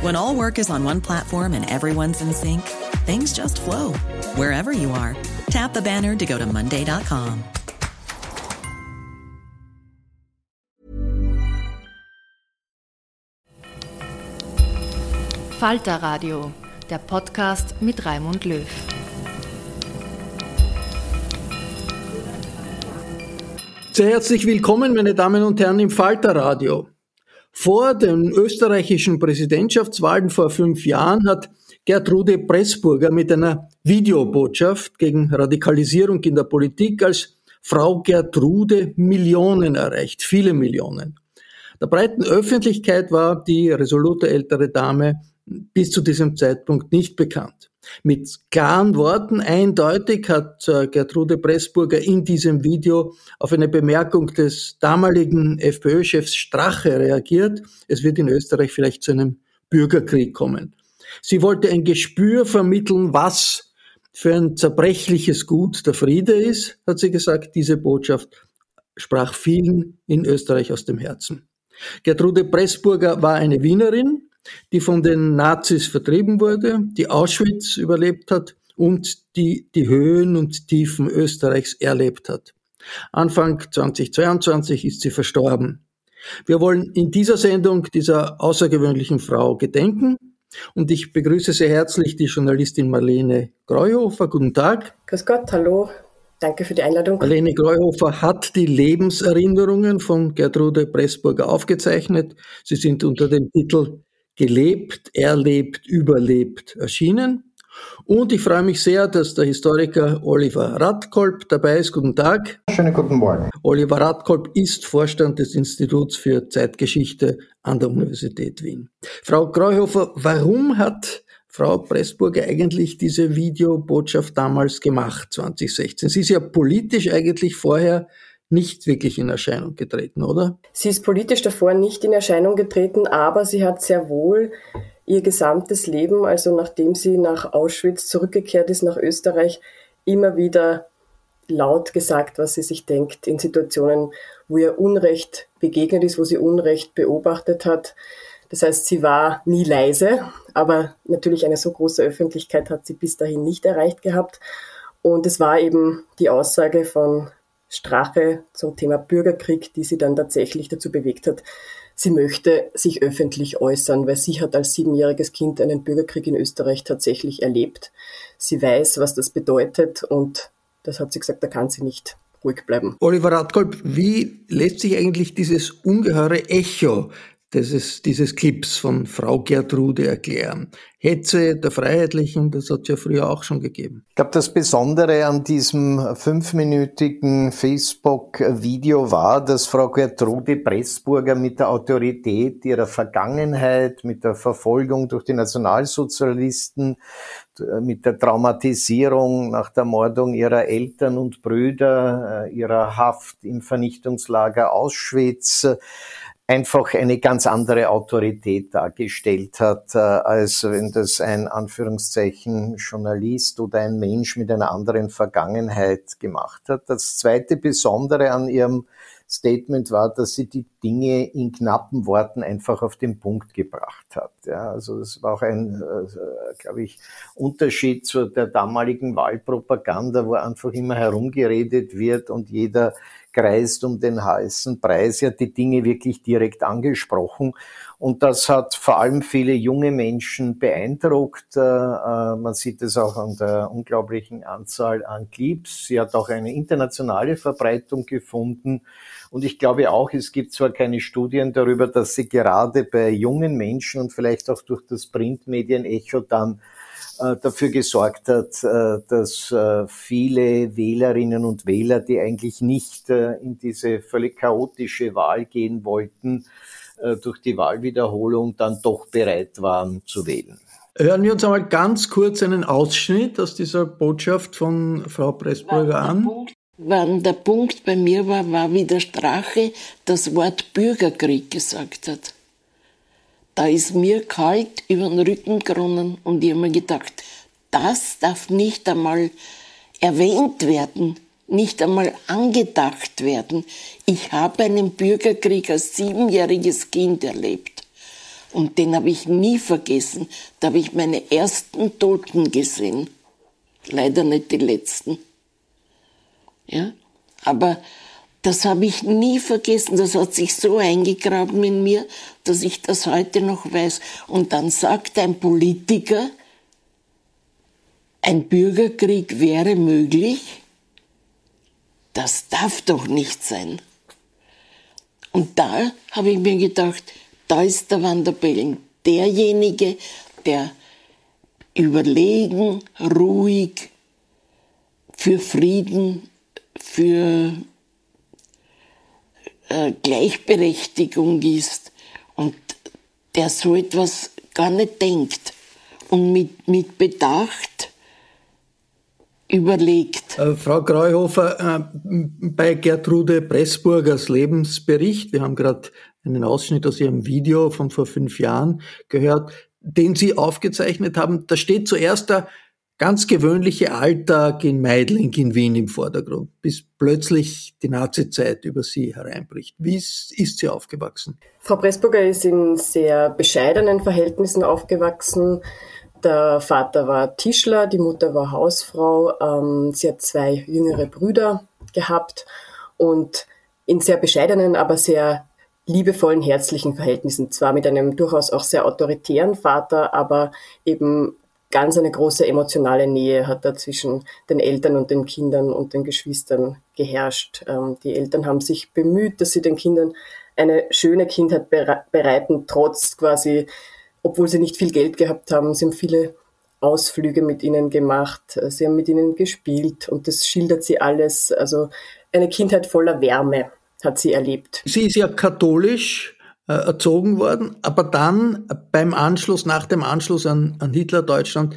When all work is on one platform and everyone's in sync, things just flow wherever you are. Tap the banner to go to Monday.com. Falter Radio, der Podcast mit Raimund Löw. Sehr herzlich willkommen, meine Damen und Herren, im Falter Radio. Vor den österreichischen Präsidentschaftswahlen vor fünf Jahren hat Gertrude Pressburger mit einer Videobotschaft gegen Radikalisierung in der Politik als Frau Gertrude Millionen erreicht, viele Millionen. Der breiten Öffentlichkeit war die resolute ältere Dame bis zu diesem Zeitpunkt nicht bekannt. Mit klaren Worten eindeutig hat äh, Gertrude Pressburger in diesem Video auf eine Bemerkung des damaligen FPÖ-Chefs Strache reagiert. Es wird in Österreich vielleicht zu einem Bürgerkrieg kommen. Sie wollte ein Gespür vermitteln, was für ein zerbrechliches Gut der Friede ist, hat sie gesagt. Diese Botschaft sprach vielen in Österreich aus dem Herzen. Gertrude Pressburger war eine Wienerin, die von den Nazis vertrieben wurde, die Auschwitz überlebt hat und die die Höhen und Tiefen Österreichs erlebt hat. Anfang 2022 ist sie verstorben. Wir wollen in dieser Sendung dieser außergewöhnlichen Frau gedenken und ich begrüße sehr herzlich die Journalistin Marlene Greuhofer. Guten Tag. Grüß Gott, hallo. Danke für die Einladung. Marlene Greuhofer hat die Lebenserinnerungen von Gertrude Pressburger aufgezeichnet. Sie sind unter dem Titel gelebt, erlebt, überlebt erschienen. Und ich freue mich sehr, dass der Historiker Oliver Radkolb dabei ist. Guten Tag. Schönen guten Morgen. Oliver Radkolb ist Vorstand des Instituts für Zeitgeschichte an der Universität Wien. Frau Greuhofer, warum hat Frau Pressburger eigentlich diese Videobotschaft damals gemacht, 2016? Sie ist ja politisch eigentlich vorher nicht wirklich in Erscheinung getreten, oder? Sie ist politisch davor nicht in Erscheinung getreten, aber sie hat sehr wohl ihr gesamtes Leben, also nachdem sie nach Auschwitz zurückgekehrt ist, nach Österreich, immer wieder laut gesagt, was sie sich denkt, in Situationen, wo ihr Unrecht begegnet ist, wo sie Unrecht beobachtet hat. Das heißt, sie war nie leise, aber natürlich eine so große Öffentlichkeit hat sie bis dahin nicht erreicht gehabt. Und es war eben die Aussage von Strache zum Thema Bürgerkrieg, die sie dann tatsächlich dazu bewegt hat, sie möchte sich öffentlich äußern, weil sie hat als siebenjähriges Kind einen Bürgerkrieg in Österreich tatsächlich erlebt. Sie weiß, was das bedeutet und das hat sie gesagt, da kann sie nicht ruhig bleiben. Oliver Radkolb, wie lässt sich eigentlich dieses ungeheure Echo dieses, dieses Clips von Frau Gertrude erklären. Hetze der Freiheitlichen, das hat es ja früher auch schon gegeben. Ich glaube, das Besondere an diesem fünfminütigen Facebook-Video war, dass Frau Gertrude Pressburger mit der Autorität ihrer Vergangenheit, mit der Verfolgung durch die Nationalsozialisten, mit der Traumatisierung nach der Mordung ihrer Eltern und Brüder, äh, ihrer Haft im Vernichtungslager Auschwitz, einfach eine ganz andere Autorität dargestellt hat, als wenn das ein Anführungszeichen Journalist oder ein Mensch mit einer anderen Vergangenheit gemacht hat. Das zweite Besondere an ihrem Statement war, dass sie die Dinge in knappen Worten einfach auf den Punkt gebracht hat. Ja, also das war auch ein, äh, glaube ich, Unterschied zu der damaligen Wahlpropaganda, wo einfach immer herumgeredet wird und jeder kreist um den heißen Preis. Hat die Dinge wirklich direkt angesprochen und das hat vor allem viele junge Menschen beeindruckt. Äh, äh, man sieht es auch an der unglaublichen Anzahl an Clips. Sie hat auch eine internationale Verbreitung gefunden. Und ich glaube auch, es gibt zwar keine Studien darüber, dass sie gerade bei jungen Menschen und vielleicht auch durch das Printmedien-Echo dann dafür gesorgt hat, dass viele Wählerinnen und Wähler, die eigentlich nicht in diese völlig chaotische Wahl gehen wollten, äh, durch die Wahlwiederholung dann doch bereit waren zu wählen. Hören wir uns einmal ganz kurz einen Ausschnitt aus dieser Botschaft von Frau Pressburger an. Punkt, wann der Punkt bei mir war, war, wie der Strache das Wort Bürgerkrieg gesagt hat. Da ist mir kalt über den Rücken geronnen und ich habe mir gedacht, das darf nicht einmal erwähnt werden nicht einmal angedacht werden. Ich habe einen Bürgerkrieg als siebenjähriges Kind erlebt. Und den habe ich nie vergessen. Da habe ich meine ersten Toten gesehen. Leider nicht die letzten. Ja? Aber das habe ich nie vergessen. Das hat sich so eingegraben in mir, dass ich das heute noch weiß. Und dann sagt ein Politiker, ein Bürgerkrieg wäre möglich das darf doch nicht sein. Und da habe ich mir gedacht, da ist der Wanderbellen derjenige, der überlegen, ruhig, für Frieden, für äh, Gleichberechtigung ist und der so etwas gar nicht denkt und mit, mit Bedacht überlegt. Äh, Frau Greuhofer, äh, bei Gertrude Pressburgers Lebensbericht, wir haben gerade einen Ausschnitt aus ihrem Video von vor fünf Jahren gehört, den Sie aufgezeichnet haben, da steht zuerst der ganz gewöhnliche Alltag in Meidling in Wien im Vordergrund, bis plötzlich die Nazizeit über sie hereinbricht. Wie ist, sie aufgewachsen? Frau Pressburger ist in sehr bescheidenen Verhältnissen aufgewachsen. Der Vater war Tischler, die Mutter war Hausfrau. Ähm, sie hat zwei jüngere Brüder gehabt und in sehr bescheidenen, aber sehr liebevollen, herzlichen Verhältnissen. Zwar mit einem durchaus auch sehr autoritären Vater, aber eben ganz eine große emotionale Nähe hat da zwischen den Eltern und den Kindern und den Geschwistern geherrscht. Ähm, die Eltern haben sich bemüht, dass sie den Kindern eine schöne Kindheit bereiten, trotz quasi obwohl sie nicht viel Geld gehabt haben. Sie haben viele Ausflüge mit ihnen gemacht, sie haben mit ihnen gespielt und das schildert sie alles. Also eine Kindheit voller Wärme hat sie erlebt. Sie ist ja katholisch äh, erzogen worden, aber dann beim Anschluss, nach dem Anschluss an, an Hitler-Deutschland,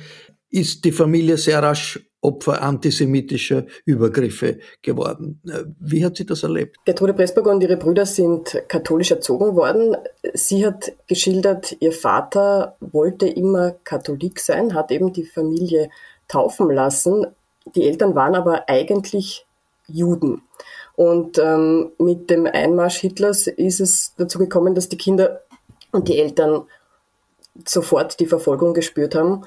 ist die Familie sehr rasch Opfer antisemitischer Übergriffe geworden. Äh, wie hat sie das erlebt? Gertrude Pressburger und ihre Brüder sind katholisch erzogen worden. Sie hat geschildert, ihr Vater wollte immer Katholik sein, hat eben die Familie taufen lassen. Die Eltern waren aber eigentlich Juden. Und ähm, mit dem Einmarsch Hitlers ist es dazu gekommen, dass die Kinder und die Eltern sofort die Verfolgung gespürt haben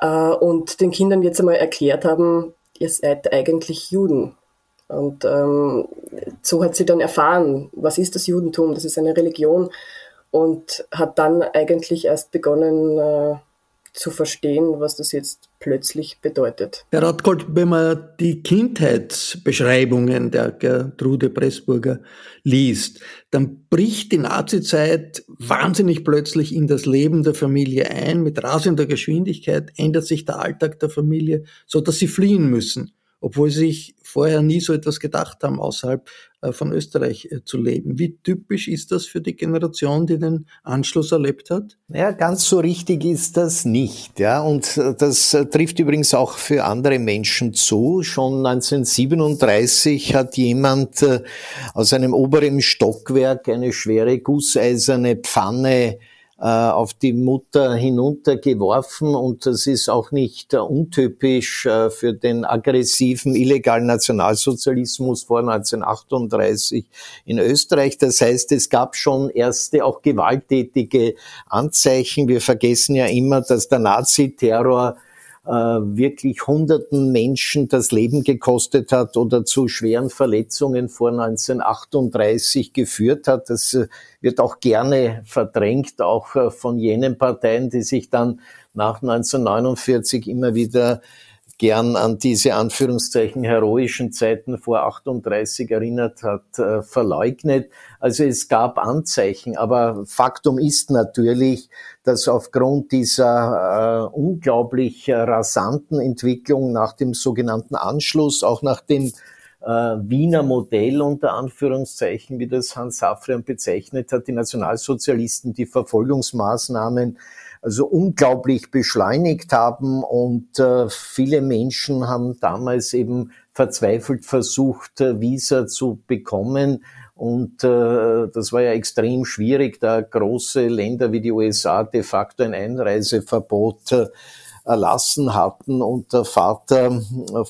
äh, und den Kindern jetzt einmal erklärt haben, ihr seid eigentlich Juden. Und ähm, so hat sie dann erfahren, was ist das Judentum, das ist eine Religion und hat dann eigentlich erst begonnen, äh, zu verstehen, was das jetzt plötzlich bedeutet. Herr Radkold, wenn man die Kindheitsbeschreibungen der Gertrude Pressburger liest, dann bricht die Nazizeit wahnsinnig plötzlich in das Leben der Familie ein. Mit rasender Geschwindigkeit ändert sich der Alltag der Familie, so dass sie fliehen müssen, obwohl sie sich vorher nie so etwas gedacht haben, außerhalb äh, von Österreich äh, zu leben. Wie typisch ist das für die Generation, die den Anschluss erlebt hat? Ja, ganz so richtig ist das nicht. Ja, und äh, das trifft übrigens auch für andere Menschen zu. Schon 1937 hat jemand aus einem oberen Stockwerk eine schwere gusseiserne Pfanne auf die Mutter hinuntergeworfen und das ist auch nicht äh, untypisch äh, für den aggressiven illegalen Nationalsozialismus vor 1938 in Österreich. Das heißt, es gab schon erste auch gewalttätige Anzeichen. Wir vergessen ja immer, dass der Naziterror äh, wirklich hunderten Menschen das Leben gekostet hat oder zu schweren Verletzungen vor 1938 geführt hat. Das äh, wird auch gerne verdrängt, auch äh, von jenen Parteien, die sich dann nach 1949 immer wieder gern an diese Anführungszeichen heroischen Zeiten vor 38 erinnert hat, äh, verleugnet. Also es gab Anzeichen, aber Faktum ist natürlich, dass aufgrund dieser äh, unglaublich rasanten Entwicklung nach dem sogenannten Anschluss, auch nach dem äh, Wiener Modell unter Anführungszeichen, wie das Hans Safran bezeichnet hat, die Nationalsozialisten die Verfolgungsmaßnahmen also unglaublich beschleunigt haben und äh, viele Menschen haben damals eben verzweifelt versucht, äh, Visa zu bekommen. Und äh, das war ja extrem schwierig, da große Länder wie die USA de facto ein Einreiseverbot erlassen hatten. Und der Vater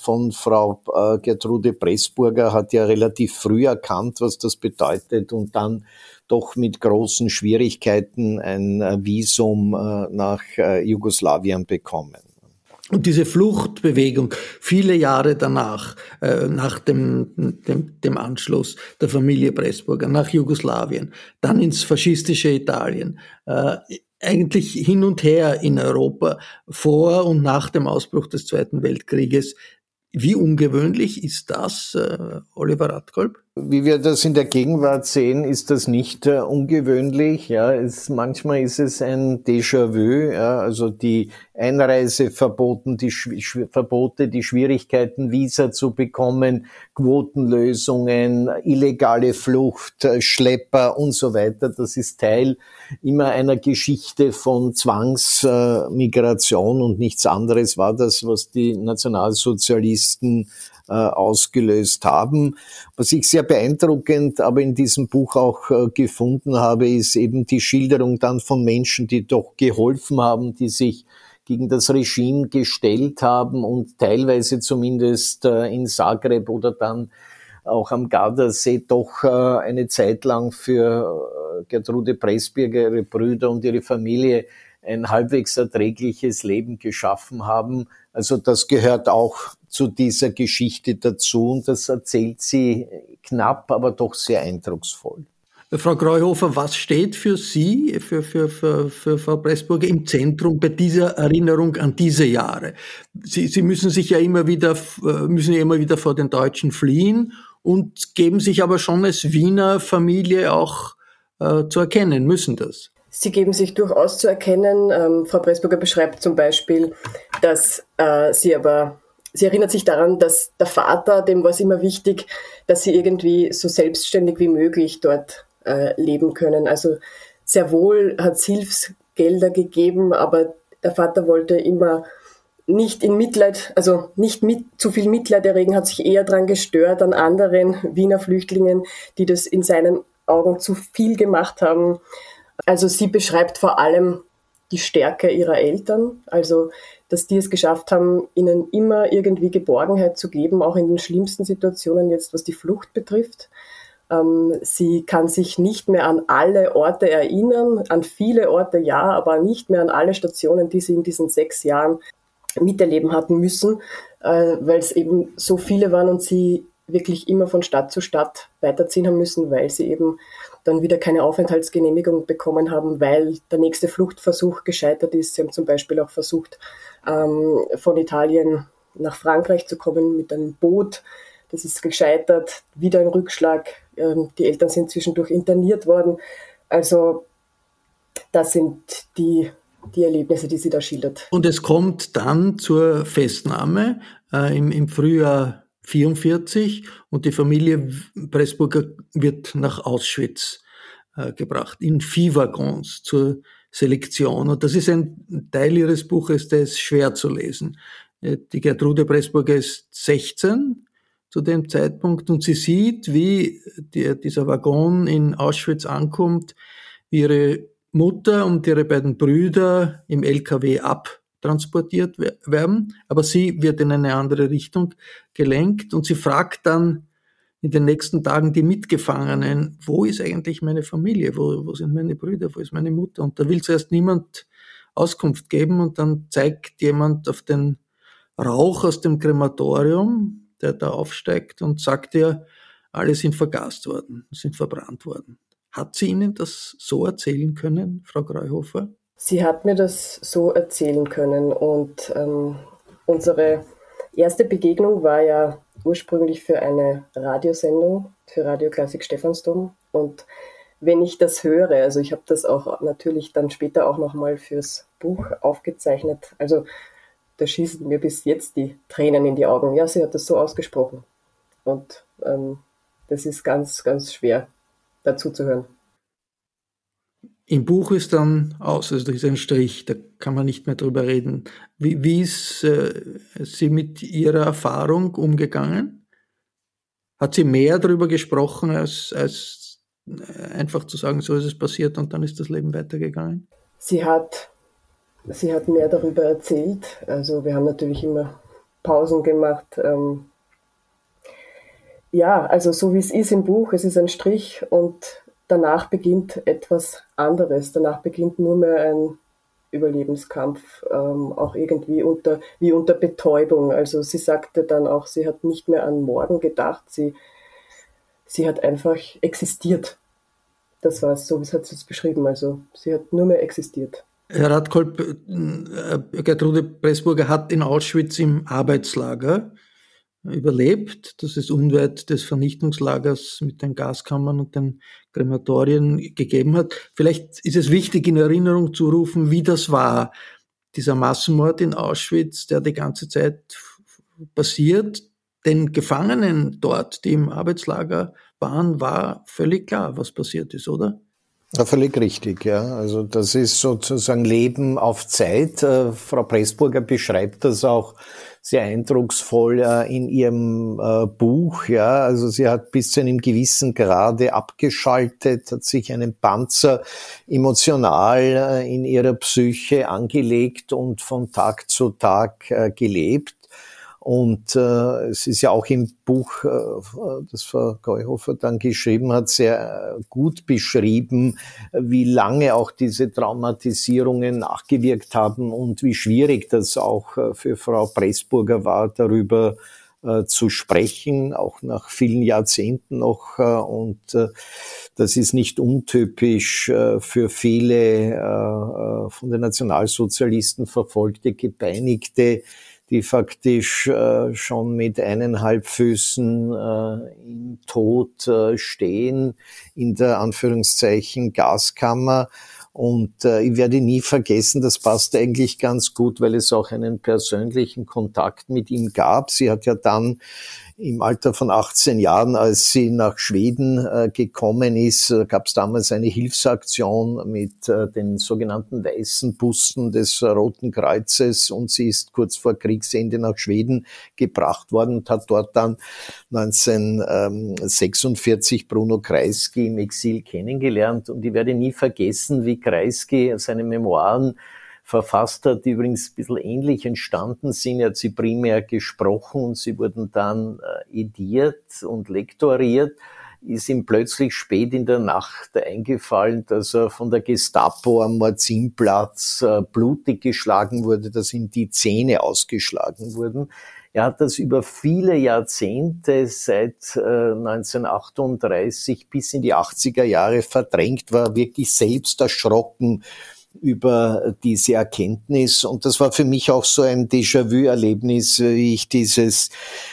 von Frau Gertrude Pressburger hat ja relativ früh erkannt, was das bedeutet und dann doch mit großen Schwierigkeiten ein äh, Visum äh, nach äh, Jugoslawien bekommen. Und diese Fluchtbewegung viele Jahre danach, nach dem, dem, dem Anschluss der Familie Pressburger nach Jugoslawien, dann ins faschistische Italien, eigentlich hin und her in Europa vor und nach dem Ausbruch des Zweiten Weltkrieges. Wie ungewöhnlich ist das, Oliver Radkolb? Wie wir das in der Gegenwart sehen, ist das nicht äh, ungewöhnlich. Ja, es, manchmal ist es ein Déjà-vu. Ja, also die Einreiseverboten, die Sch Verbote, die Schwierigkeiten, Visa zu bekommen, Quotenlösungen, illegale Flucht, äh, Schlepper und so weiter. Das ist Teil immer einer Geschichte von Zwangsmigration und nichts anderes war das, was die Nationalsozialisten äh, ausgelöst haben. Was ich sehr beeindruckend aber in diesem Buch auch äh, gefunden habe, ist eben die Schilderung dann von Menschen, die doch geholfen haben, die sich gegen das Regime gestellt haben und teilweise zumindest äh, in Zagreb oder dann auch am Gardasee doch eine Zeit lang für Gertrude Pressberger, ihre Brüder und ihre Familie ein halbwegs erträgliches Leben geschaffen haben. Also das gehört auch zu dieser Geschichte dazu und das erzählt sie knapp, aber doch sehr eindrucksvoll. Frau Greuhofer, was steht für Sie, für, für, für, für Frau Pressburger im Zentrum bei dieser Erinnerung an diese Jahre? Sie, Sie müssen sich ja immer wieder, müssen ja immer wieder vor den Deutschen fliehen und geben sich aber schon als Wiener Familie auch äh, zu erkennen, müssen das. Sie geben sich durchaus zu erkennen. Ähm, Frau Pressburger beschreibt zum Beispiel, dass äh, sie aber sie erinnert sich daran, dass der Vater, dem war es immer wichtig, dass sie irgendwie so selbstständig wie möglich dort äh, leben können. Also sehr wohl hat es Hilfsgelder gegeben, aber der Vater wollte immer nicht in Mitleid, also nicht mit zu viel Mitleid erregen, hat sich eher daran gestört an anderen Wiener Flüchtlingen, die das in seinen Augen zu viel gemacht haben. Also sie beschreibt vor allem die Stärke ihrer Eltern, also dass die es geschafft haben, ihnen immer irgendwie Geborgenheit zu geben, auch in den schlimmsten Situationen jetzt, was die Flucht betrifft. Ähm, sie kann sich nicht mehr an alle Orte erinnern, an viele Orte ja, aber nicht mehr an alle Stationen, die sie in diesen sechs Jahren miterleben hatten müssen, äh, weil es eben so viele waren und sie wirklich immer von Stadt zu Stadt weiterziehen haben müssen, weil sie eben dann wieder keine Aufenthaltsgenehmigung bekommen haben, weil der nächste Fluchtversuch gescheitert ist. Sie haben zum Beispiel auch versucht, ähm, von Italien nach Frankreich zu kommen mit einem Boot. Das ist gescheitert, wieder ein Rückschlag. Ähm, die Eltern sind zwischendurch interniert worden. Also das sind die, die Erlebnisse, die sie da schildert. Und es kommt dann zur Festnahme äh, im, im Frühjahr 44 und die Familie Pressburger wird nach Auschwitz äh, gebracht, in Viehwaggons zur Selektion. Und das ist ein Teil ihres Buches, der ist schwer zu lesen. Äh, die Gertrude Pressburger ist 16 zu dem Zeitpunkt und sie sieht, wie die, dieser Waggon in Auschwitz ankommt, wie ihre Mutter und ihre beiden Brüder im LKW abtransportiert werden, aber sie wird in eine andere Richtung gelenkt und sie fragt dann in den nächsten Tagen die Mitgefangenen, wo ist eigentlich meine Familie, wo, wo sind meine Brüder, wo ist meine Mutter? Und da will zuerst niemand Auskunft geben und dann zeigt jemand auf den Rauch aus dem Krematorium, der da aufsteigt und sagt ihr, alle sind vergast worden, sind verbrannt worden. Hat sie Ihnen das so erzählen können, Frau Greuhofer? Sie hat mir das so erzählen können und ähm, unsere erste Begegnung war ja ursprünglich für eine Radiosendung, für Radio Klassik Stephansdom und wenn ich das höre, also ich habe das auch natürlich dann später auch nochmal fürs Buch aufgezeichnet, also da schießen mir bis jetzt die Tränen in die Augen. Ja, sie hat das so ausgesprochen. Und ähm, das ist ganz, ganz schwer dazu zu hören. Im Buch ist dann aus, also da ist ein Strich, da kann man nicht mehr drüber reden. Wie, wie ist äh, sie mit ihrer Erfahrung umgegangen? Hat sie mehr darüber gesprochen, als, als einfach zu sagen, so ist es passiert und dann ist das Leben weitergegangen? Sie hat sie hat mehr darüber erzählt. Also wir haben natürlich immer Pausen gemacht. Ähm ja, also so wie es ist im Buch, es ist ein Strich und danach beginnt etwas anderes. Danach beginnt nur mehr ein Überlebenskampf, ähm, auch irgendwie unter, wie unter Betäubung. Also sie sagte dann auch, sie hat nicht mehr an morgen gedacht, sie, sie hat einfach existiert. Das war es, so wie hat sie es beschrieben. Also sie hat nur mehr existiert. Herr Radkolb, äh, Gertrude Pressburger hat in Auschwitz im Arbeitslager überlebt. Das ist unweit des Vernichtungslagers mit den Gaskammern und den Krematorien gegeben hat. Vielleicht ist es wichtig, in Erinnerung zu rufen, wie das war. Dieser Massenmord in Auschwitz, der die ganze Zeit passiert, den Gefangenen dort, die im Arbeitslager waren, war völlig klar, was passiert ist, oder? Ja, völlig richtig, ja. Also das ist sozusagen Leben auf Zeit. Äh, Frau Pressburger beschreibt das auch sehr eindrucksvoll äh, in ihrem äh, Buch. Ja, also sie hat bis zu einem gewissen Grade abgeschaltet, hat sich einen Panzer emotional äh, in ihrer Psyche angelegt und von Tag zu Tag äh, gelebt. Und äh, es ist ja auch im Buch, äh, das Frau Geuhofer dann geschrieben hat, sehr äh, gut beschrieben, wie lange auch diese Traumatisierungen nachgewirkt haben und wie schwierig das auch äh, für Frau Pressburger war, darüber äh, zu sprechen, auch nach vielen Jahrzehnten noch. Äh, und äh, das ist nicht untypisch äh, für viele äh, von den Nationalsozialisten verfolgte, gepeinigte die faktisch äh, schon mit eineinhalb Füßen äh, im Tod äh, stehen, in der Anführungszeichen Gaskammer. Und äh, ich werde nie vergessen, das passt eigentlich ganz gut, weil es auch einen persönlichen Kontakt mit ihm gab. Sie hat ja dann im Alter von 18 Jahren, als sie nach Schweden äh, gekommen ist, äh, gab es damals eine Hilfsaktion mit äh, den sogenannten weißen Bussen des Roten Kreuzes und sie ist kurz vor Kriegsende nach Schweden gebracht worden und hat dort dann 1946 Bruno Kreisky im Exil kennengelernt und ich werde nie vergessen, wie Kreisky seine Memoiren verfasst hat, die übrigens ein bisschen ähnlich entstanden sind. Er hat sie primär gesprochen und sie wurden dann äh, ediert und lektoriert ist ihm plötzlich spät in der Nacht eingefallen, dass er von der Gestapo am Morzinplatz äh, blutig geschlagen wurde, dass ihm die Zähne ausgeschlagen wurden. Er hat das über viele Jahrzehnte seit äh, 1938 bis in die 80er Jahre verdrängt, war wirklich selbst erschrocken über diese Erkenntnis. Und das war für mich auch so ein Déjà-vu-Erlebnis, wie ich dieses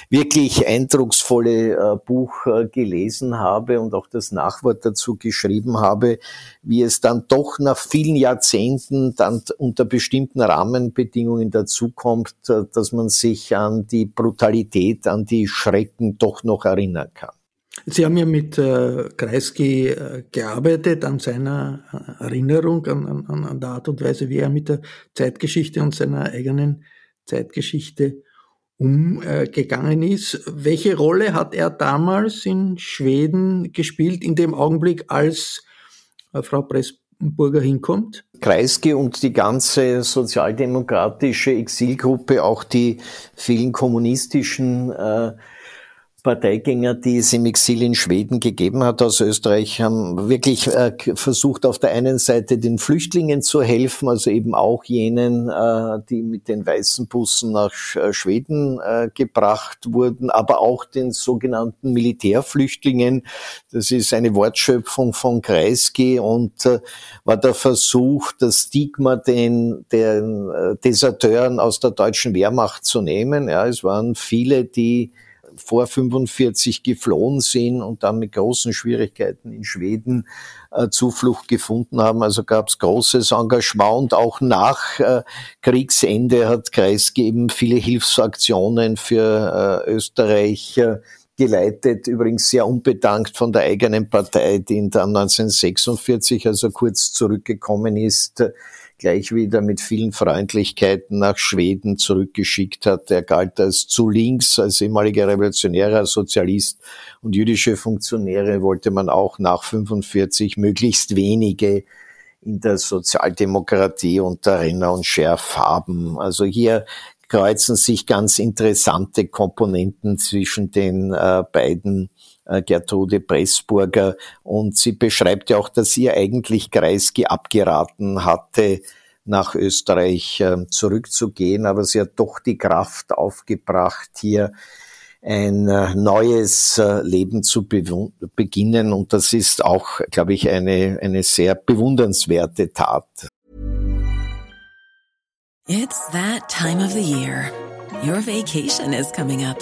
wirklich eindrucksvolle äh, Buch äh, gelesen habe und auch das Nachwort dazu geschrieben habe, wie es dann doch nach vielen Jahrzehnten dann unter bestimmten Rahmenbedingungen dazukommt, äh, dass man sich an die Brutalität, an die Schrecken doch noch erinnern kann. Sie haben ja mit äh, Kreisky äh, gearbeitet an seiner äh, Erinnerung, an, an, an der Art und Weise, wie er mit der Zeitgeschichte und seiner eigenen Zeitgeschichte umgegangen ist. Welche Rolle hat er damals in Schweden gespielt, in dem Augenblick, als äh, Frau Pressburger hinkommt? Kreisky und die ganze sozialdemokratische Exilgruppe, auch die vielen kommunistischen äh, Parteigänger, die es im Exil in Schweden gegeben hat aus Österreich, haben wirklich äh, versucht, auf der einen Seite den Flüchtlingen zu helfen, also eben auch jenen, äh, die mit den weißen Bussen nach äh, Schweden gebracht wurden, aber auch den sogenannten Militärflüchtlingen. Das ist eine Wortschöpfung von Kreisky und war der Versuch, das Stigma den, den Deserteuren aus der deutschen Wehrmacht zu nehmen. Ja, es waren viele, die vor 45 geflohen sind und dann mit großen Schwierigkeiten in Schweden äh, Zuflucht gefunden haben. Also gab es großes Engagement und auch nach äh, Kriegsende hat Kreisky eben viele Hilfsaktionen für äh, Österreich äh, geleitet, übrigens sehr unbedankt von der eigenen Partei, die dann 1946, also kurz zurückgekommen ist, gleich wieder mit vielen Freundlichkeiten nach Schweden zurückgeschickt hat. Er galt als zu links, als ehemaliger Revolutionärer, Sozialist und jüdische Funktionäre wollte man auch nach 45 möglichst wenige in der Sozialdemokratie unter Renner und Scherf haben. Also hier kreuzen sich ganz interessante Komponenten zwischen den äh, beiden Gertrude Pressburger. Und sie beschreibt ja auch, dass ihr eigentlich Kreisky abgeraten hatte, nach Österreich äh, zurückzugehen, aber sie hat doch die Kraft aufgebracht, hier ein äh, neues Leben zu beginnen. Und das ist auch, glaube ich, eine, eine sehr bewundernswerte Tat. It's that time of the year. Your vacation is coming up.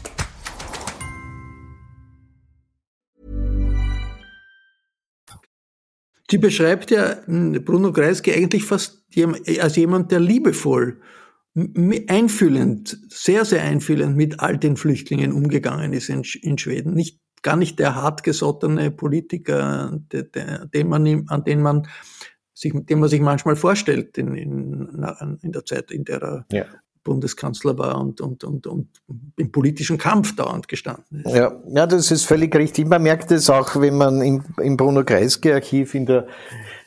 Sie beschreibt ja hm, Bruno Kreisky eigentlich fast als jemand, der liebevoll, einfühlend, sehr, sehr einfühlend mit all den Flüchtlingen umgegangen ist in, in Schweden. Nicht, gar nicht der hartgesottene Politiker, der, der, den man, an den man sich, den man sich manchmal vorstellt in, in, in der Zeit, in der er ja. Bundeskanzler war und, und, und, und im politischen Kampf dauernd gestanden ist. Ja, ja, das ist völlig richtig. Man merkt es auch, wenn man im, im Bruno Kreisky Archiv in der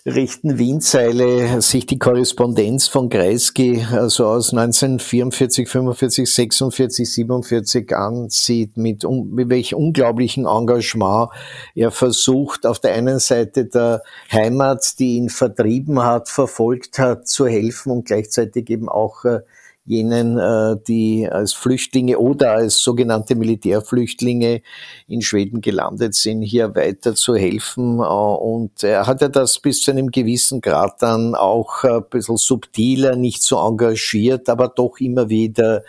rechten Wienzeile sich die Korrespondenz von Kreisky also aus 1944, 45, 46, 47 ansieht, mit, mit welch unglaublichen Engagement er versucht, auf der einen Seite der Heimat, die ihn vertrieben hat, verfolgt hat, zu helfen und gleichzeitig eben auch äh, jenen, äh, die als Flüchtlinge oder als sogenannte Militärflüchtlinge in Schweden gelandet sind, hier weiter zu helfen. Äh, und er hat ja das bis zu einem gewissen Grad dann auch ein bisschen subtiler, nicht so engagiert, aber doch immer wieder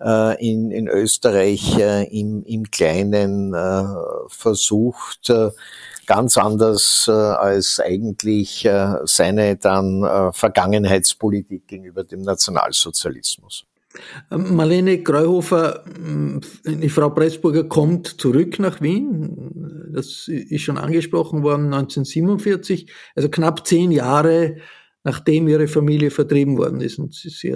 äh, in, in Österreich im, im Kleinen versucht, ganz anders äh, als eigentlich äh, seine dann äh, Vergangenheitspolitik gegenüber dem Nationalsozialismus. Ähm, Marlene Greuhofer, die Frau Pressburger kommt zurück nach Wien. Das ist schon angesprochen worden, 1947, also knapp zehn Jahre nachdem ihre Familie vertrieben worden ist und sie, sie,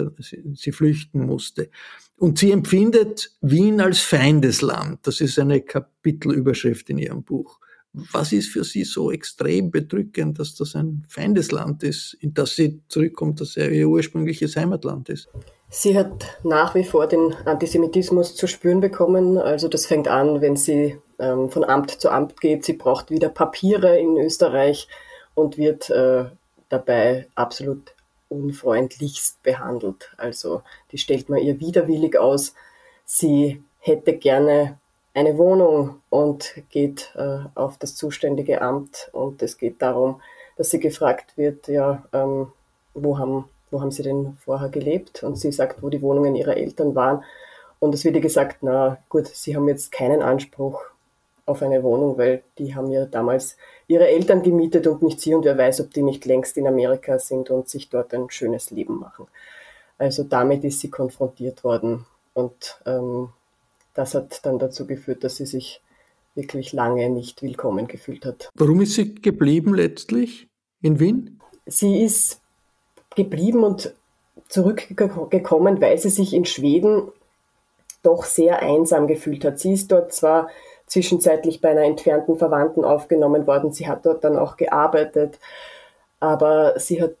sie flüchten musste. Und sie empfindet Wien als Feindesland. Das ist eine Kapitelüberschrift in ihrem Buch. Was ist für Sie so extrem bedrückend, dass das ein Feindesland ist, in das sie zurückkommt, dass er ihr ursprüngliches Heimatland ist? Sie hat nach wie vor den Antisemitismus zu spüren bekommen. Also das fängt an, wenn sie ähm, von Amt zu Amt geht. Sie braucht wieder Papiere in Österreich und wird äh, dabei absolut unfreundlichst behandelt. Also die stellt man ihr widerwillig aus. Sie hätte gerne eine Wohnung und geht äh, auf das zuständige Amt und es geht darum, dass sie gefragt wird, ja, ähm, wo haben wo haben Sie denn vorher gelebt? Und sie sagt, wo die Wohnungen ihrer Eltern waren. Und es wird ihr gesagt, na gut, Sie haben jetzt keinen Anspruch auf eine Wohnung, weil die haben ja damals ihre Eltern gemietet und nicht sie und wer weiß, ob die nicht längst in Amerika sind und sich dort ein schönes Leben machen. Also damit ist sie konfrontiert worden und ähm, das hat dann dazu geführt, dass sie sich wirklich lange nicht willkommen gefühlt hat. Warum ist sie geblieben letztlich in Wien? Sie ist geblieben und zurückgekommen, weil sie sich in Schweden doch sehr einsam gefühlt hat. Sie ist dort zwar zwischenzeitlich bei einer entfernten Verwandten aufgenommen worden, sie hat dort dann auch gearbeitet, aber sie hat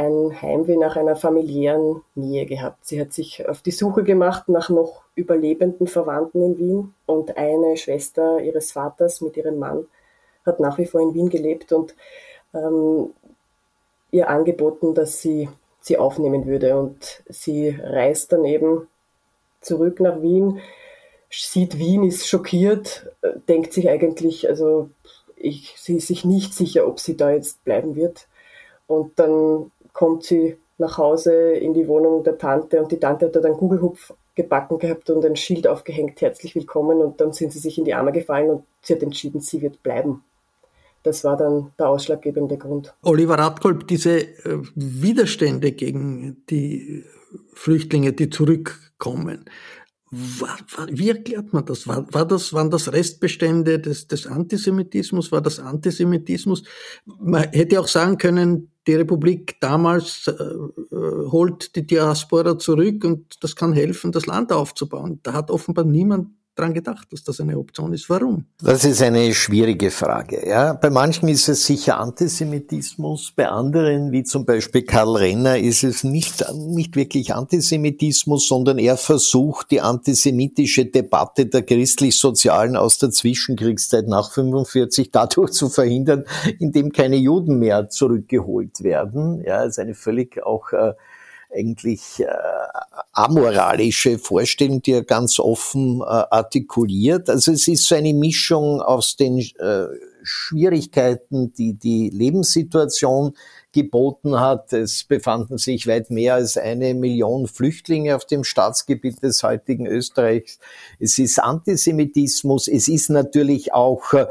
ein Heimweh nach einer familiären Nähe gehabt. Sie hat sich auf die Suche gemacht nach noch überlebenden Verwandten in Wien und eine Schwester ihres Vaters mit ihrem Mann hat nach wie vor in Wien gelebt und ähm, ihr angeboten, dass sie sie aufnehmen würde. Und sie reist dann eben zurück nach Wien, sieht Wien, ist schockiert, denkt sich eigentlich, also ich, sie ist sich nicht sicher, ob sie da jetzt bleiben wird. Und dann kommt sie nach Hause in die Wohnung der Tante und die Tante hat da dann Kugelhupf gebacken gehabt und ein Schild aufgehängt, herzlich willkommen. Und dann sind sie sich in die Arme gefallen und sie hat entschieden, sie wird bleiben das war dann der ausschlaggebende Grund. Oliver Radkolb, diese äh, Widerstände gegen die Flüchtlinge, die zurückkommen, war, war, wie erklärt man das? War, war das? Waren das Restbestände des, des Antisemitismus? War das Antisemitismus? Man hätte auch sagen können, die Republik damals äh, holt die Diaspora zurück und das kann helfen, das Land aufzubauen. Da hat offenbar niemand dran gedacht, dass das eine Option ist. Warum? Das ist eine schwierige Frage. Ja, bei manchen ist es sicher Antisemitismus, bei anderen, wie zum Beispiel Karl Renner, ist es nicht, nicht wirklich Antisemitismus, sondern er versucht, die antisemitische Debatte der christlich-sozialen aus der Zwischenkriegszeit nach 45 dadurch zu verhindern, indem keine Juden mehr zurückgeholt werden. Ja, ist eine völlig auch äh, eigentlich äh, amoralische Vorstellung, die er ganz offen äh, artikuliert. Also es ist so eine Mischung aus den äh, Schwierigkeiten, die die Lebenssituation geboten hat. Es befanden sich weit mehr als eine Million Flüchtlinge auf dem Staatsgebiet des heutigen Österreichs. Es ist Antisemitismus. Es ist natürlich auch äh,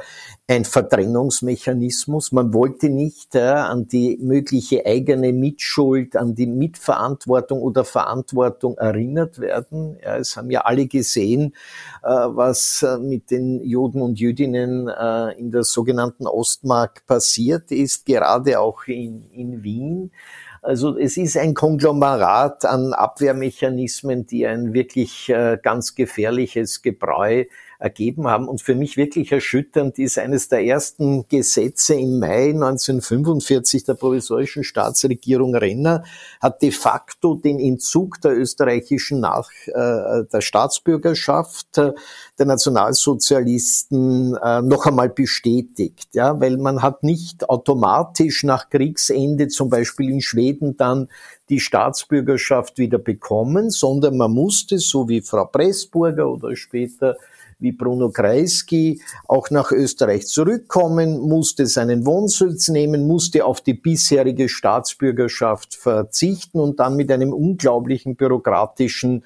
ein Verdrängungsmechanismus. Man wollte nicht äh, an die mögliche eigene Mitschuld, an die Mitverantwortung oder Verantwortung erinnert werden. Ja, es haben ja alle gesehen, äh, was äh, mit den Juden und Jüdinnen äh, in der sogenannten Ostmark passiert ist, gerade auch in, in Wien. Also es ist ein Konglomerat an Abwehrmechanismen, die ein wirklich äh, ganz gefährliches Gebräu ergeben haben. Und für mich wirklich erschütternd ist eines der ersten Gesetze im Mai 1945 der provisorischen Staatsregierung Renner, hat de facto den Entzug der österreichischen Nach äh, der Staatsbürgerschaft äh, der Nationalsozialisten äh, noch einmal bestätigt, ja, weil man hat nicht automatisch nach Kriegsende zum Beispiel in Schweden dann die Staatsbürgerschaft wieder bekommen, sondern man musste, so wie Frau Pressburger oder später wie Bruno Kreisky auch nach Österreich zurückkommen, musste seinen Wohnsitz nehmen, musste auf die bisherige Staatsbürgerschaft verzichten und dann mit einem unglaublichen bürokratischen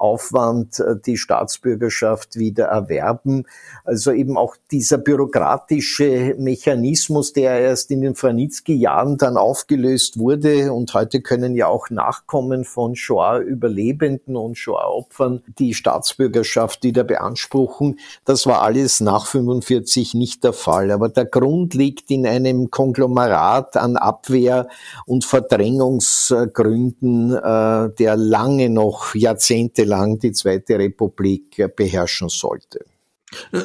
Aufwand äh, die Staatsbürgerschaft wieder erwerben. Also eben auch dieser bürokratische Mechanismus, der erst in den Franitzky-Jahren dann aufgelöst wurde und heute können ja auch Nachkommen von Shoah-Überlebenden und Shoah-Opfern die Staatsbürgerschaft wieder beanspruchen. Das war alles nach 45 nicht der Fall. Aber der Grund liegt in einem Konglomerat an Abwehr und Verdrängungsgründen, äh, der lange noch Jahrzehnte lang die Zweite Republik beherrschen sollte.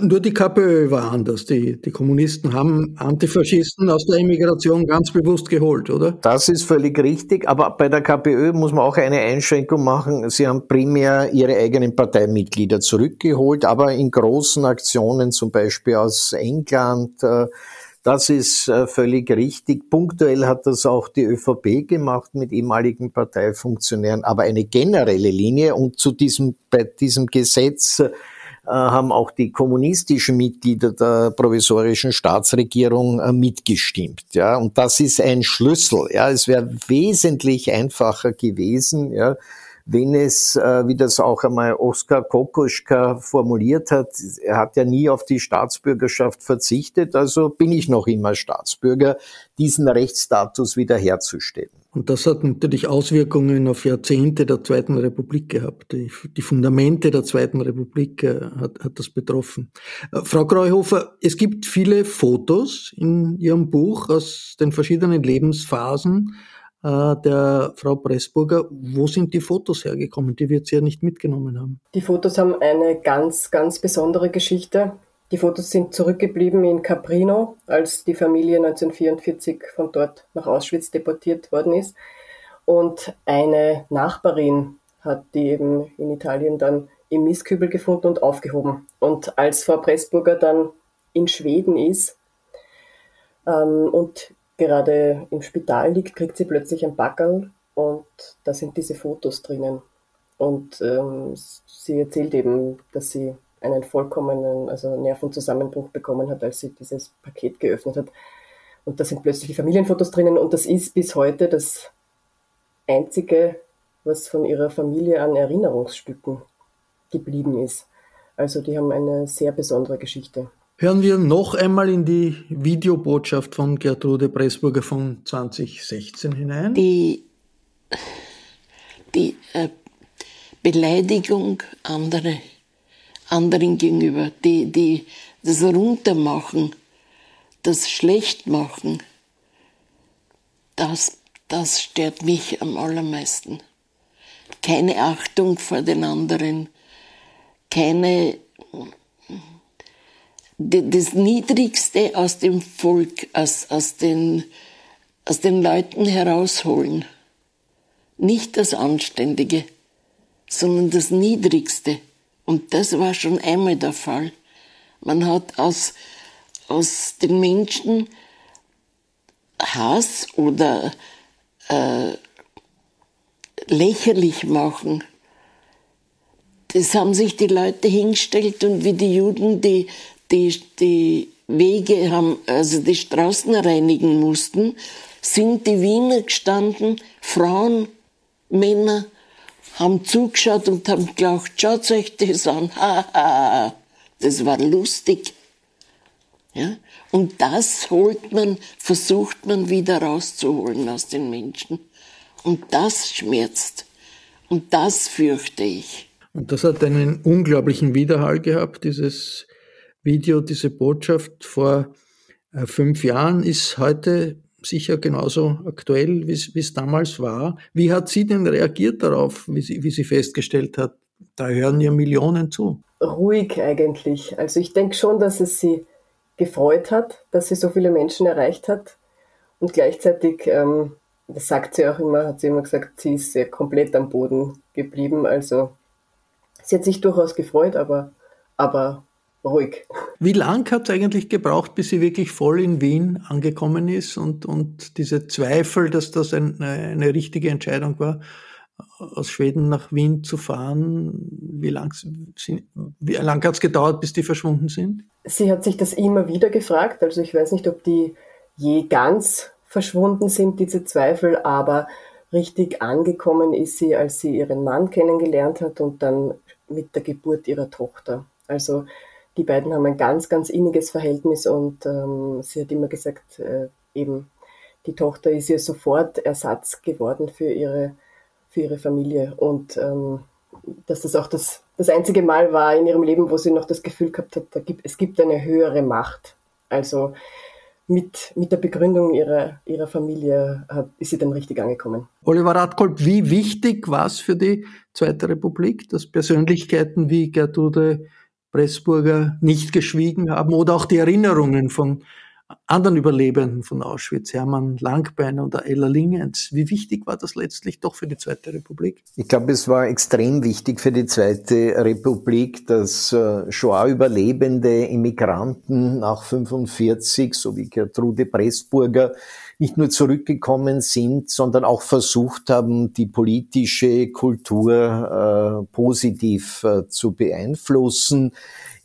Nur die KPÖ war anders. Die, die Kommunisten haben Antifaschisten aus der Immigration ganz bewusst geholt, oder? Das ist völlig richtig. Aber bei der KPÖ muss man auch eine Einschränkung machen. Sie haben primär ihre eigenen Parteimitglieder zurückgeholt, aber in großen Aktionen, zum Beispiel aus England, äh, das ist äh, völlig richtig. Punktuell hat das auch die ÖVP gemacht mit ehemaligen Parteifunktionären, aber eine generelle Linie und zu diesem, bei diesem Gesetz äh, haben auch die kommunistischen Mitglieder der provisorischen Staatsregierung äh, mitgestimmt. Ja, und das ist ein Schlüssel. Ja, es wäre wesentlich einfacher gewesen, ja, wenn es, äh, wie das auch einmal Oskar Kokoschka formuliert hat, er hat ja nie auf die Staatsbürgerschaft verzichtet, also bin ich noch immer Staatsbürger, diesen Rechtsstatus wiederherzustellen. Und das hat natürlich Auswirkungen auf Jahrzehnte der Zweiten Republik gehabt. Die, die Fundamente der Zweiten Republik äh, hat, hat das betroffen. Äh, Frau Kreuhofer, es gibt viele Fotos in Ihrem Buch aus den verschiedenen Lebensphasen der Frau Pressburger. Wo sind die Fotos hergekommen? Die wird sie ja nicht mitgenommen haben. Die Fotos haben eine ganz, ganz besondere Geschichte. Die Fotos sind zurückgeblieben in Caprino, als die Familie 1944 von dort nach Auschwitz deportiert worden ist. Und eine Nachbarin hat die eben in Italien dann im Mistkübel gefunden und aufgehoben. Und als Frau Pressburger dann in Schweden ist ähm, und gerade im Spital liegt, kriegt sie plötzlich ein Backerl und da sind diese Fotos drinnen. Und ähm, sie erzählt eben, dass sie einen vollkommenen also Nervenzusammenbruch bekommen hat, als sie dieses Paket geöffnet hat. Und da sind plötzlich die Familienfotos drinnen und das ist bis heute das einzige, was von ihrer Familie an Erinnerungsstücken geblieben ist. Also die haben eine sehr besondere Geschichte. Hören wir noch einmal in die Videobotschaft von Gertrude Pressburger von 2016 hinein. Die, die äh, Beleidigung anderer anderen gegenüber, die, die das Runtermachen, das Schlechtmachen, das, das stört mich am allermeisten. Keine Achtung vor den anderen, keine, das Niedrigste aus dem Volk, aus, aus, den, aus den Leuten herausholen. Nicht das Anständige, sondern das Niedrigste. Und das war schon einmal der Fall. Man hat aus, aus den Menschen Hass oder äh, lächerlich machen. Das haben sich die Leute hingestellt und wie die Juden die, die, die Wege haben, also die Straßen reinigen mussten, sind die Wiener gestanden, Frauen, Männer, haben zugeschaut und haben gedacht, schaut euch das an, haha, das war lustig. Ja? Und das holt man, versucht man wieder rauszuholen aus den Menschen. Und das schmerzt. Und das fürchte ich. Und das hat einen unglaublichen Widerhall gehabt, dieses Video, diese Botschaft vor äh, fünf Jahren ist heute sicher genauso aktuell, wie es damals war. Wie hat sie denn reagiert darauf, wie sie, wie sie festgestellt hat? Da hören ja Millionen zu. Ruhig eigentlich. Also ich denke schon, dass es sie gefreut hat, dass sie so viele Menschen erreicht hat. Und gleichzeitig, ähm, das sagt sie auch immer, hat sie immer gesagt, sie ist sehr komplett am Boden geblieben. Also sie hat sich durchaus gefreut, aber, aber ruhig. Wie lang hat es eigentlich gebraucht, bis sie wirklich voll in Wien angekommen ist und, und diese Zweifel, dass das ein, eine richtige Entscheidung war, aus Schweden nach Wien zu fahren, wie lang, wie lang hat es gedauert, bis die verschwunden sind? Sie hat sich das immer wieder gefragt. Also ich weiß nicht, ob die je ganz verschwunden sind, diese Zweifel, aber richtig angekommen ist sie, als sie ihren Mann kennengelernt hat und dann mit der Geburt ihrer Tochter. Also die beiden haben ein ganz, ganz inniges Verhältnis und ähm, sie hat immer gesagt, äh, eben die Tochter ist ihr sofort Ersatz geworden für ihre, für ihre Familie und ähm, dass das auch das, das einzige Mal war in ihrem Leben, wo sie noch das Gefühl gehabt hat, da gibt, es gibt eine höhere Macht. Also mit, mit der Begründung ihrer, ihrer Familie hat, ist sie dann richtig angekommen. Oliver Radkolb, wie wichtig war es für die Zweite Republik, dass Persönlichkeiten wie Gertrude Pressburger nicht geschwiegen haben oder auch die Erinnerungen von anderen Überlebenden von Auschwitz, Hermann Langbein oder Ella Lingens. Wie wichtig war das letztlich doch für die Zweite Republik? Ich glaube, es war extrem wichtig für die Zweite Republik, dass äh, Shoah-Überlebende Immigranten nach 45, so wie Gertrude Pressburger, nicht nur zurückgekommen sind, sondern auch versucht haben, die politische Kultur äh, positiv äh, zu beeinflussen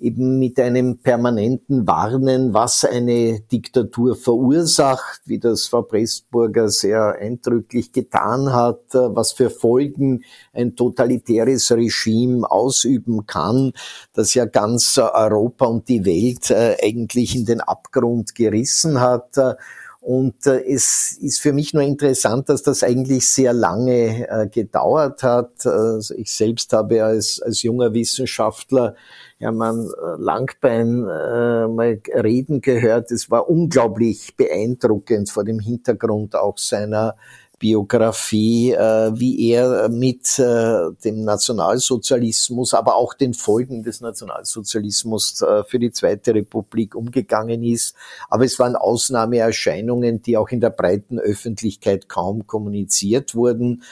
eben mit einem permanenten Warnen, was eine Diktatur verursacht, wie das Frau Pressburger sehr eindrücklich getan hat, was für Folgen ein totalitäres Regime ausüben kann, das ja ganz Europa und die Welt äh, eigentlich in den Abgrund gerissen hat. Und äh, es ist für mich nur interessant, dass das eigentlich sehr lange äh, gedauert hat. Also ich selbst habe als, als junger Wissenschaftler Hermann äh, Langbein äh, mal reden gehört. Es war unglaublich beeindruckend vor dem Hintergrund auch seiner Biografie, äh, wie er mit äh, dem Nationalsozialismus, aber auch den Folgen des Nationalsozialismus äh, für die Zweite Republik umgegangen ist. Aber es waren Ausnahmeerscheinungen, die auch in der breiten Öffentlichkeit kaum kommuniziert wurden.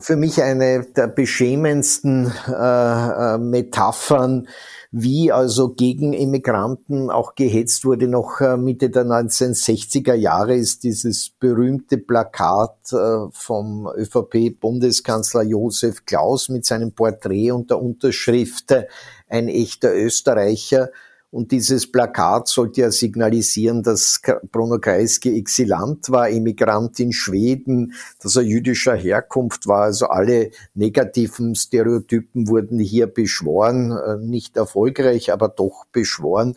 Für mich eine der beschämendsten äh, äh, Metaphern wie also gegen Immigranten auch gehetzt wurde. Noch äh, Mitte der 1960er Jahre ist dieses berühmte Plakat äh, vom ÖVP-Bundeskanzler Josef Klaus mit seinem Porträt und der Unterschrift ein echter Österreicher und dieses Plakat sollte ja signalisieren, dass Bruno Kreisky Exilant war, Emigrant in Schweden, dass er jüdischer Herkunft war. Also alle negativen Stereotypen wurden hier beschworen, äh, nicht erfolgreich, aber doch beschworen.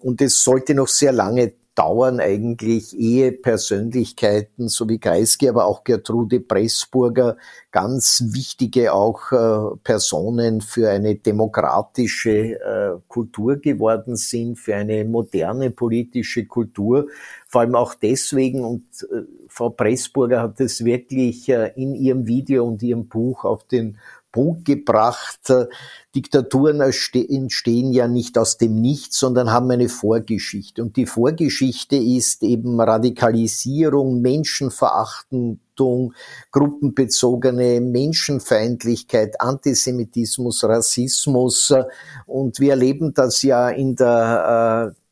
Und es sollte noch sehr lange dauern eigentlich ehe Persönlichkeiten, so wie Kreisky, aber auch Gertrude Pressburger, ganz wichtige auch äh, Personen für eine demokratische äh, Kultur geworden sind, für eine moderne politische Kultur. Vor allem auch deswegen, und äh, Frau Pressburger hat es wirklich äh, in ihrem Video und ihrem Buch auf den Punkt gebracht, Diktaturen entstehen ja nicht aus dem Nichts, sondern haben eine Vorgeschichte. Und die Vorgeschichte ist eben Radikalisierung, Menschenverachtung, gruppenbezogene Menschenfeindlichkeit, Antisemitismus, Rassismus. Und wir erleben das ja in der äh,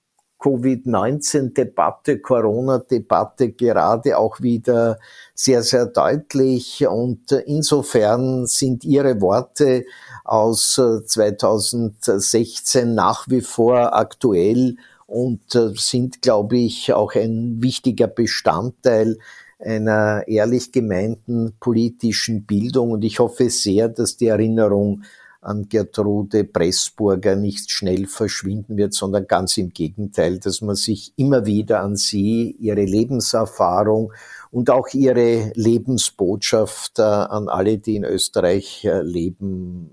Covid-19-Debatte, Corona-Debatte gerade auch wieder sehr, sehr deutlich. Und insofern sind Ihre Worte aus 2016 nach wie vor aktuell und sind, glaube ich, auch ein wichtiger Bestandteil einer ehrlich gemeinten politischen Bildung. Und ich hoffe sehr, dass die Erinnerung an Gertrude Pressburger nicht schnell verschwinden wird, sondern ganz im Gegenteil, dass man sich immer wieder an sie, ihre Lebenserfahrung und auch ihre Lebensbotschaft äh, an alle, die in Österreich äh, leben,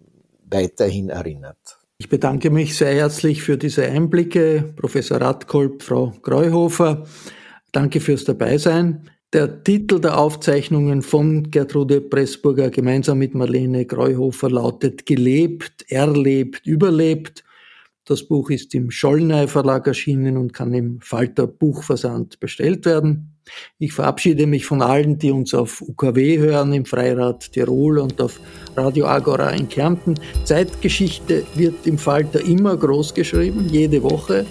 weiterhin erinnert. Ich bedanke mich sehr herzlich für diese Einblicke, Professor Radkolb, Frau Greuhofer. Danke fürs Dabeisein. Der Titel der Aufzeichnungen von Gertrude Pressburger gemeinsam mit Marlene Greuhofer lautet Gelebt, erlebt, überlebt. Das Buch ist im Schollnei Verlag erschienen und kann im Falter Buchversand bestellt werden. Ich verabschiede mich von allen, die uns auf UKW hören im Freirad Tirol und auf Radio Agora in Kärnten. Zeitgeschichte wird im Falter immer groß geschrieben, jede Woche.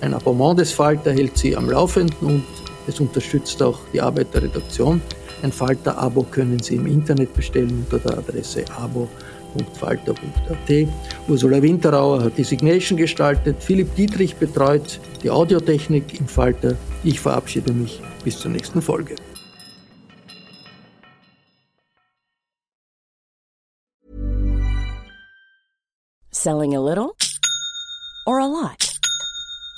Ein Abonnement des Falter hält Sie am Laufenden und es unterstützt auch die Arbeit der Redaktion. Ein Falter-Abo können Sie im Internet bestellen unter der Adresse abo.falter.at. Ursula Winterauer hat die Signation gestaltet, Philipp Dietrich betreut die Audiotechnik im Falter. Ich verabschiede mich bis zur nächsten Folge. Selling a little or a lot?